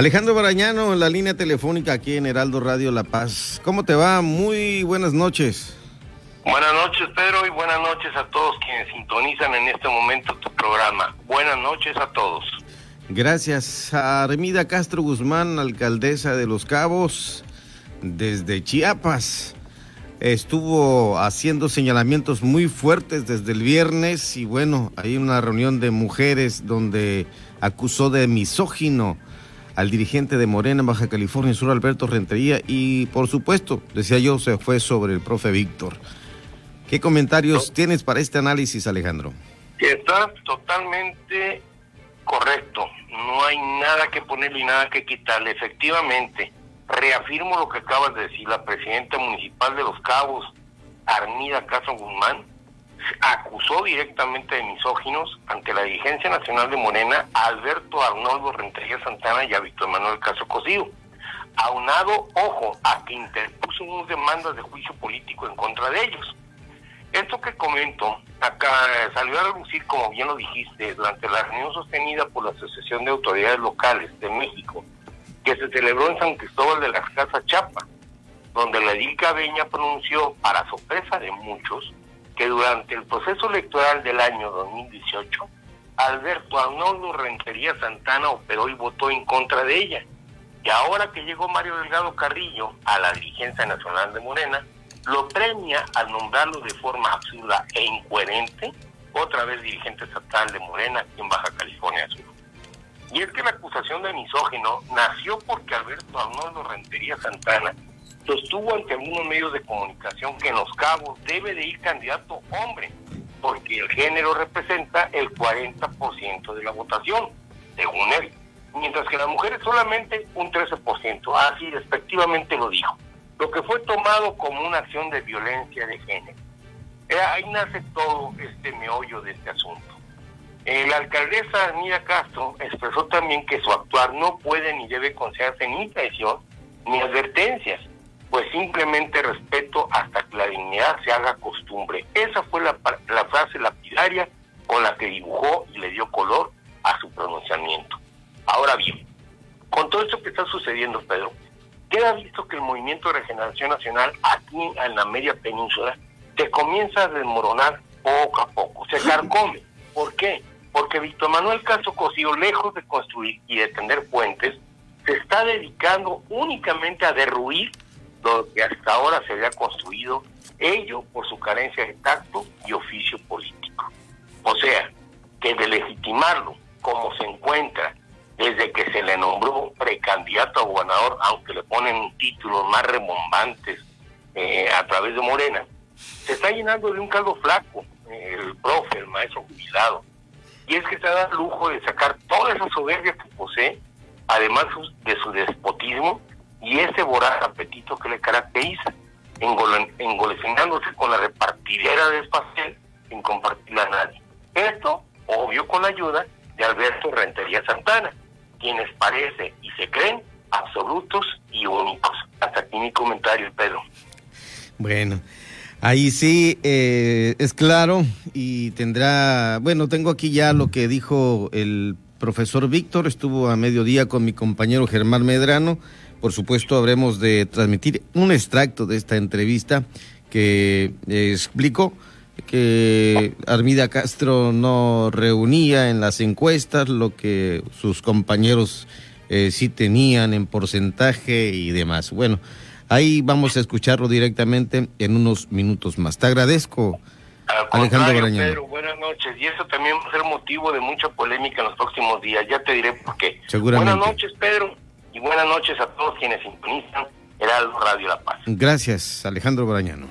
Alejandro Barañano en la línea telefónica aquí en Heraldo Radio La Paz. ¿Cómo te va? Muy buenas noches. Buenas noches, Pedro, y buenas noches a todos quienes sintonizan en este momento tu programa. Buenas noches a todos. Gracias a Armida Castro Guzmán, alcaldesa de Los Cabos, desde Chiapas. Estuvo haciendo señalamientos muy fuertes desde el viernes y bueno, hay una reunión de mujeres donde acusó de misógino al dirigente de Morena en Baja California Sur, Alberto Rentería, y por supuesto, decía yo, se fue sobre el profe Víctor. ¿Qué comentarios tienes para este análisis, Alejandro? Está totalmente correcto. No hay nada que ponerle y nada que quitarle. Efectivamente, reafirmo lo que acabas de decir. La presidenta municipal de Los Cabos, Armida Caso Guzmán, acusó directamente de misóginos ante la dirigencia nacional de Morena a Alberto Arnoldo Rentería Santana y a Víctor Manuel Caso Cosío. Aunado, ojo, a que interpuso unas demandas de juicio político en contra de ellos. Esto que comento acá salió a reducir, como bien lo dijiste, durante la reunión sostenida por la Asociación de Autoridades Locales de México, que se celebró en San Cristóbal de las Casas Chapa, donde la edil Cabeña pronunció, para sorpresa de muchos, que durante el proceso electoral del año 2018, Alberto Arnoldo Rentería Santana operó y votó en contra de ella. Y ahora que llegó Mario Delgado Carrillo a la dirigencia nacional de Morena, lo premia al nombrarlo de forma absurda e incoherente, otra vez dirigente estatal de Morena en Baja California Sur. Y es que la acusación de misógino nació porque Alberto Arnoldo Rentería Santana sostuvo ante algunos medios de comunicación que en Los Cabos debe de ir candidato hombre, porque el género representa el 40% de la votación, según él, mientras que las mujeres solamente un 13%, así respectivamente lo dijo, lo que fue tomado como una acción de violencia de género. Eh, ahí nace todo este meollo de este asunto. Eh, la alcaldesa Mira Castro expresó también que su actuar no puede ni debe considerarse ni traición se haga costumbre. Esa fue la, la frase lapidaria con la que dibujó y le dio color a su pronunciamiento. Ahora bien, con todo esto que está sucediendo, Pedro, queda visto que el movimiento de regeneración nacional aquí en la media península se comienza a desmoronar poco a poco, se carcome. ¿Por qué? Porque Víctor Manuel Caso Cosío, lejos de construir y de tender puentes, se está dedicando únicamente a derruir lo que hasta ahora se había construido, ello por su carencia de tacto y oficio político. O sea, que de legitimarlo como se encuentra desde que se le nombró precandidato a gobernador, aunque le ponen títulos más rebombantes eh, a través de Morena, se está llenando de un caldo flaco, el profe, el maestro jubilado. Y es que se da lujo de sacar toda esa soberbia que posee, además de su despotismo y ese voraz apetito que le caracteriza, engolecinándose con la repartidera de pastel sin compartirla a nadie. Esto, obvio, con la ayuda de Alberto Rentería Santana, quienes parece y se creen absolutos y únicos. Hasta aquí mi comentario, Pedro. Bueno, ahí sí eh, es claro y tendrá, bueno, tengo aquí ya lo que dijo el profesor Víctor, estuvo a mediodía con mi compañero Germán Medrano por supuesto, habremos de transmitir un extracto de esta entrevista que explicó que Armida Castro no reunía en las encuestas lo que sus compañeros eh, sí tenían en porcentaje y demás. Bueno, ahí vamos a escucharlo directamente en unos minutos más. Te agradezco. Alejandro Pedro, buenas noches. Y eso también va a ser motivo de mucha polémica en los próximos días. Ya te diré por qué. Seguramente. Buenas noches, Pedro y buenas noches a todos quienes sintonizan Heraldo Radio La Paz. Gracias, Alejandro Brañano.